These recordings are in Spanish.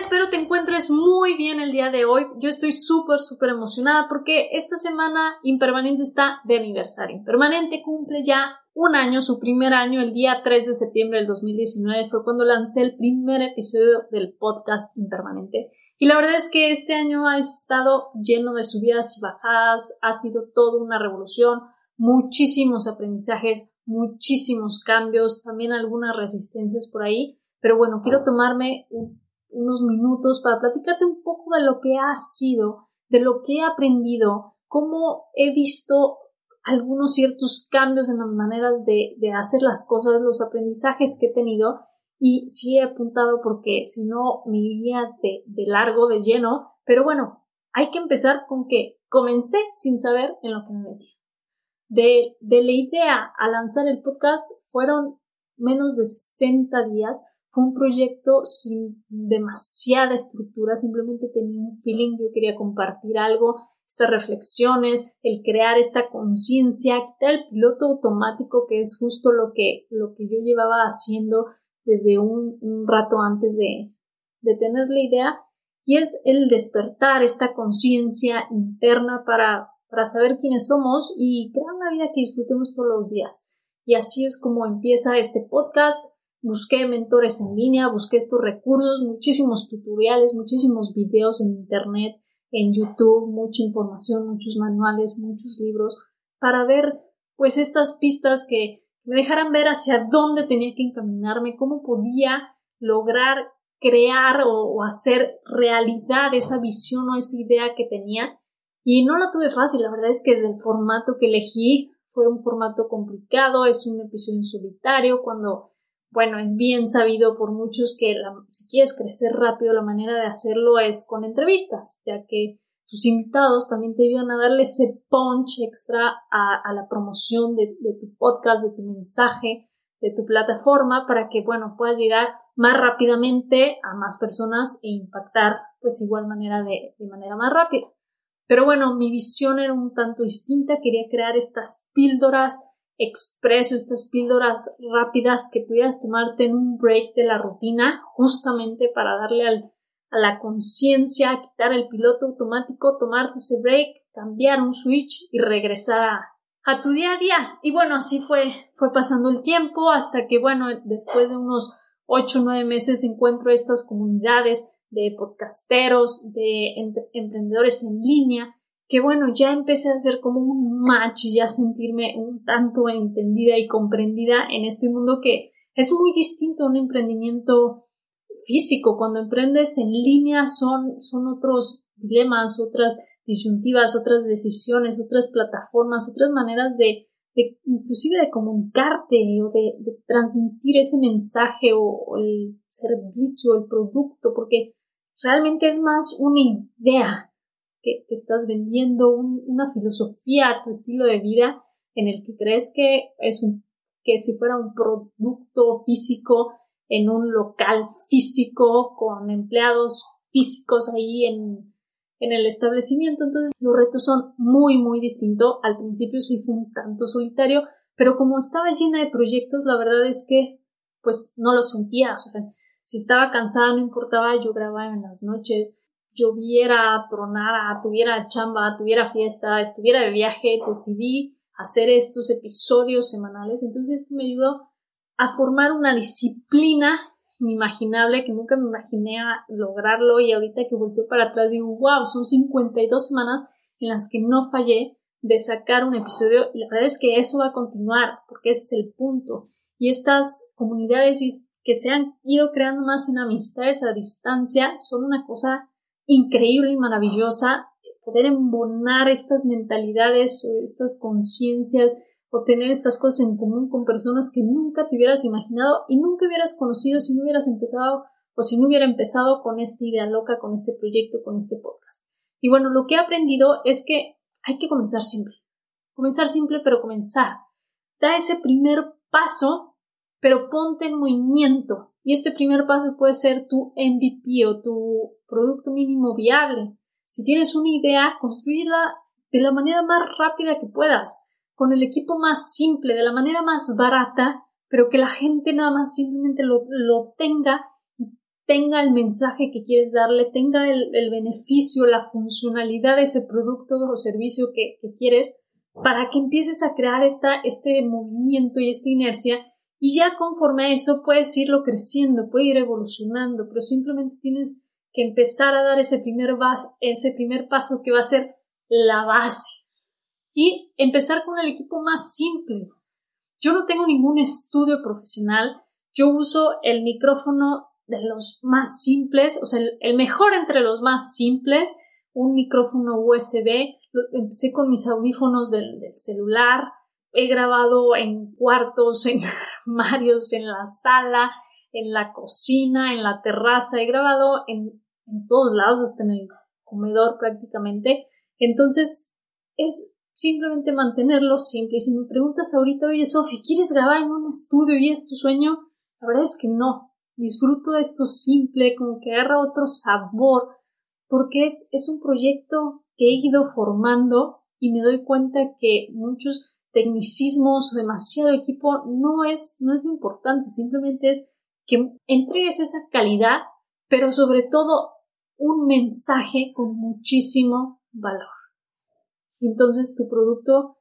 Espero te encuentres muy bien el día de hoy. Yo estoy súper, súper emocionada porque esta semana Impermanente está de aniversario. Impermanente cumple ya un año, su primer año, el día 3 de septiembre del 2019 fue cuando lancé el primer episodio del podcast Impermanente. Y la verdad es que este año ha estado lleno de subidas y bajadas, ha sido toda una revolución, muchísimos aprendizajes, muchísimos cambios, también algunas resistencias por ahí. Pero bueno, quiero tomarme un unos minutos para platicarte un poco de lo que ha sido, de lo que he aprendido, cómo he visto algunos ciertos cambios en las maneras de, hacer las cosas, los aprendizajes que he tenido y sí he apuntado porque si no me iría de, de largo, de lleno, pero bueno, hay que empezar con que comencé sin saber en lo que me metí. De, de la idea a lanzar el podcast fueron menos de 60 días fue un proyecto sin demasiada estructura, simplemente tenía un feeling, yo quería compartir algo, estas reflexiones, el crear esta conciencia, quitar el piloto automático, que es justo lo que, lo que yo llevaba haciendo desde un, rato antes de, de tener la idea, y es el despertar esta conciencia interna para, para saber quiénes somos y crear una vida que disfrutemos todos los días. Y así es como empieza este podcast busqué mentores en línea, busqué estos recursos, muchísimos tutoriales, muchísimos videos en Internet, en YouTube, mucha información, muchos manuales, muchos libros, para ver pues estas pistas que me dejaran ver hacia dónde tenía que encaminarme, cómo podía lograr crear o, hacer realidad esa visión o esa idea que tenía. Y no la tuve fácil, la verdad es que desde el formato que elegí fue un formato complicado, es un episodio en solitario, cuando bueno, es bien sabido por muchos que si quieres crecer rápido, la manera de hacerlo es con entrevistas, ya que tus invitados también te ayudan a darle ese punch extra a, la promoción de, tu podcast, de tu mensaje, de tu plataforma, para que, bueno, puedas llegar más rápidamente a más personas e impactar, pues, igual manera de, de manera más rápida. Pero bueno, mi visión era un tanto distinta, quería crear estas píldoras expreso, estas píldoras rápidas que pudieras tomarte en un break de la rutina, justamente para darle al, a la conciencia, quitar el piloto automático, tomarte ese break, cambiar un switch y regresar a, tu día a día. Y bueno, así fue, fue pasando el tiempo hasta que, bueno, después de unos ocho o nueve meses encuentro estas comunidades de podcasteros, de emprendedores en línea, que bueno, ya empecé a hacer como un match y ya sentirme un tanto entendida y comprendida en este mundo que es muy distinto a un emprendimiento físico. Cuando emprendes en línea son, son otros dilemas, otras disyuntivas, otras decisiones, otras plataformas, otras maneras de, de inclusive de comunicarte o de, transmitir ese mensaje o, el servicio, el producto, porque realmente es más una idea que, estás vendiendo una filosofía tu estilo de vida en el que crees que es un, que si fuera un producto físico en un local físico con empleados físicos ahí en, en el establecimiento. Entonces los retos son muy, muy distintos. Al principio sí fue un tanto solitario, pero como estaba llena de proyectos, la verdad es que pues no lo sentía. O sea, si estaba cansada, no importaba, yo grababa en las noches, lloviera, tronara, tuviera chamba, tuviera fiesta, estuviera de viaje, decidí hacer estos episodios semanales. Entonces esto me ayudó a formar una disciplina inimaginable que nunca me imaginé lograrlo y ahorita que volteo para atrás digo, wow, son 52 semanas en las que no fallé de sacar un episodio y la verdad es que eso va a continuar porque ese es el punto. Y estas comunidades que se han ido creando más en amistades a distancia son una cosa increíble y maravillosa poder embonar estas mentalidades o estas conciencias o tener estas cosas en común con personas que nunca te hubieras imaginado y nunca hubieras conocido si no hubieras empezado o si no hubiera empezado con esta idea loca, con este proyecto, con este podcast. Y bueno, lo que he aprendido es que hay que comenzar simple. Comenzar simple, pero comenzar. Da ese primer paso, pero ponte en movimiento. Y este primer paso puede ser tu MVP o tu producto mínimo viable. Si tienes una idea, construyela de la manera más rápida que puedas, con el equipo más simple, de la manera más barata, pero que la gente nada más simplemente lo, lo obtenga y tenga el mensaje que quieres darle, tenga el, beneficio, la funcionalidad de ese producto o servicio que, quieres, para que empieces a crear esta, este movimiento y esta inercia y ya conforme a eso puedes irlo creciendo, puede ir evolucionando, pero simplemente tienes que empezar a dar ese primer, ese primer paso que va a ser la base. Y empezar con el equipo más simple. Yo no tengo ningún estudio profesional, yo uso el micrófono de los más simples, o sea, el, mejor entre los más simples, un micrófono USB, empecé con mis audífonos del, celular, he grabado en cuartos, en armarios, en la sala, en la cocina, en la terraza, he grabado en todos lados, hasta en el comedor prácticamente. Entonces, es simplemente mantenerlo simple. Y si me preguntas ahorita, oye, Sofi, ¿quieres grabar en un estudio y es tu sueño? La verdad es que no. Disfruto de esto simple, como que agarra otro sabor, porque es, es un proyecto que he ido formando y me doy cuenta que muchos tecnicismos o demasiado equipo no es, no es lo importante, simplemente es que entregues esa calidad, pero sobre todo un mensaje con muchísimo valor entonces tu producto,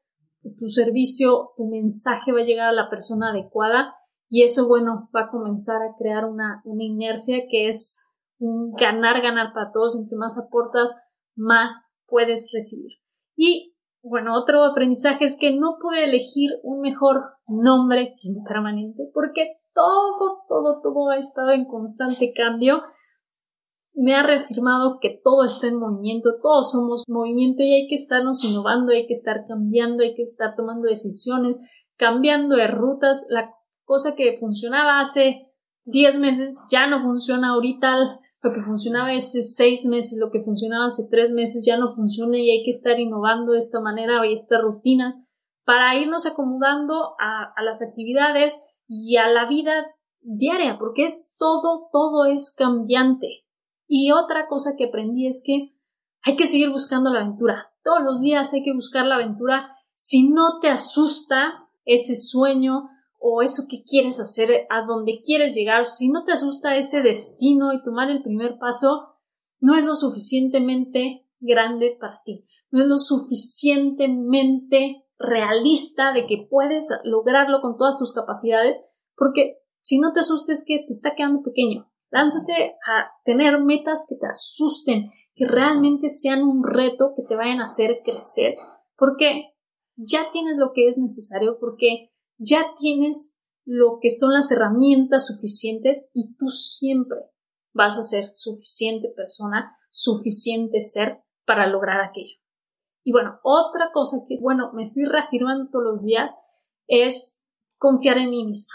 tu servicio, tu mensaje va a llegar a la persona adecuada y eso, bueno, va a comenzar a crear una, una inercia que es un ganar, ganar para todos. Entre más aportas, más puedes recibir. Y bueno, otro aprendizaje es que no pude elegir un mejor nombre que impermanente porque todo, todo, todo ha estado en constante cambio me ha reafirmado que todo está en movimiento, todos somos movimiento y hay que estarnos innovando, hay que estar cambiando, hay que estar tomando decisiones, cambiando de rutas. La cosa que funcionaba hace 10 meses ya no funciona ahorita, lo que funcionaba hace 6 meses, lo que funcionaba hace 3 meses ya no funciona y hay que estar innovando de esta manera y estas rutinas para irnos acomodando a, a las actividades y a la vida diaria, porque es todo, todo es cambiante. Y otra cosa que aprendí es que hay que seguir buscando la aventura. Todos los días hay que buscar la aventura. Si no te asusta ese sueño o eso que quieres hacer, a donde quieres llegar, si no te asusta ese destino y tomar el primer paso, no es lo suficientemente grande para ti. No es lo suficientemente realista de que puedes lograrlo con todas tus capacidades, porque si no te asustes que te está quedando pequeño. Lánzate a tener metas que te asusten, que realmente sean un reto, que te vayan a hacer crecer, porque ya tienes lo que es necesario, porque ya tienes lo que son las herramientas suficientes y tú siempre vas a ser suficiente persona, suficiente ser para lograr aquello. Y bueno, otra cosa que, bueno, me estoy reafirmando todos los días es confiar en mí misma.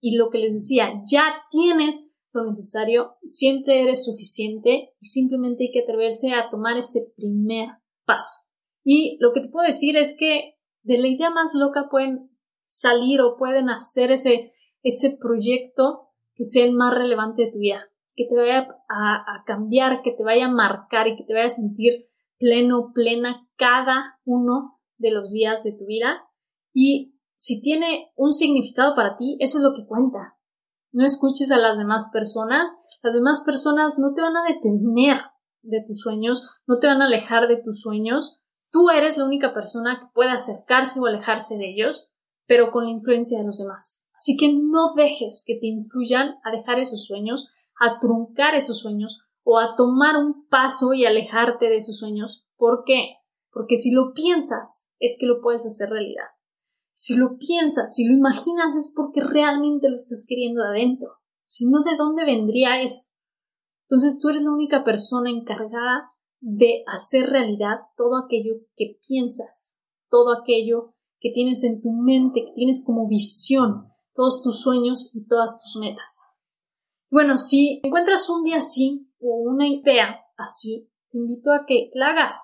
Y lo que les decía, ya tienes lo necesario, siempre eres suficiente y simplemente hay que atreverse a tomar ese primer paso. Y lo que te puedo decir es que de la idea más loca pueden salir o pueden hacer ese, ese proyecto que sea el más relevante de tu vida, que te vaya a, a cambiar, que te vaya a marcar y que te vaya a sentir pleno, plena cada uno de los días de tu vida. Y si tiene un significado para ti, eso es lo que cuenta. No escuches a las demás personas. Las demás personas no te van a detener de tus sueños, no te van a alejar de tus sueños. Tú eres la única persona que puede acercarse o alejarse de ellos, pero con la influencia de los demás. Así que no dejes que te influyan a dejar esos sueños, a truncar esos sueños o a tomar un paso y alejarte de esos sueños. ¿Por qué? Porque si lo piensas, es que lo puedes hacer realidad. Si lo piensas, si lo imaginas, es porque realmente lo estás queriendo adentro. Si no, ¿de dónde vendría eso? Entonces tú eres la única persona encargada de hacer realidad todo aquello que piensas, todo aquello que tienes en tu mente, que tienes como visión, todos tus sueños y todas tus metas. Bueno, si encuentras un día así o una idea así, te invito a que la hagas.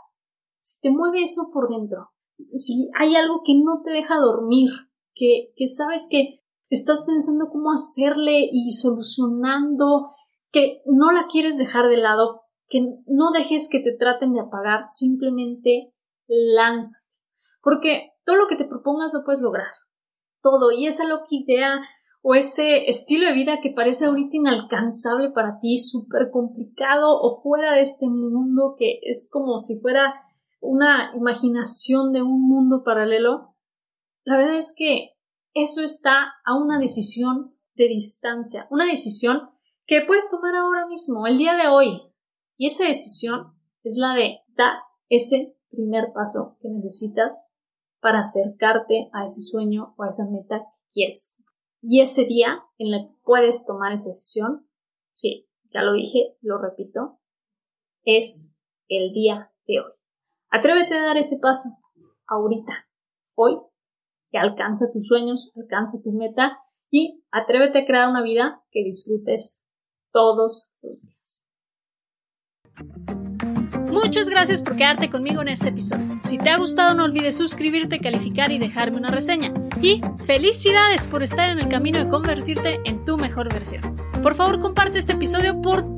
Si te mueve eso por dentro, si hay algo que no te deja dormir, que, que sabes que estás pensando cómo hacerle y solucionando, que no la quieres dejar de lado, que no dejes que te traten de apagar, simplemente lánzate. Porque todo lo que te propongas lo puedes lograr. Todo. Y esa loca idea o ese estilo de vida que parece ahorita inalcanzable para ti, súper complicado o fuera de este mundo que es como si fuera una imaginación de un mundo paralelo, la verdad es que eso está a una decisión de distancia, una decisión que puedes tomar ahora mismo, el día de hoy. Y esa decisión es la de dar ese primer paso que necesitas para acercarte a ese sueño o a esa meta que quieres. Y ese día en el que puedes tomar esa decisión, sí, ya lo dije, lo repito, es el día de hoy. Atrévete a dar ese paso ahorita, hoy, que alcanza tus sueños, alcanza tu meta y atrévete a crear una vida que disfrutes todos los días. Muchas gracias por quedarte conmigo en este episodio. Si te ha gustado no olvides suscribirte, calificar y dejarme una reseña. Y felicidades por estar en el camino de convertirte en tu mejor versión. Por favor comparte este episodio por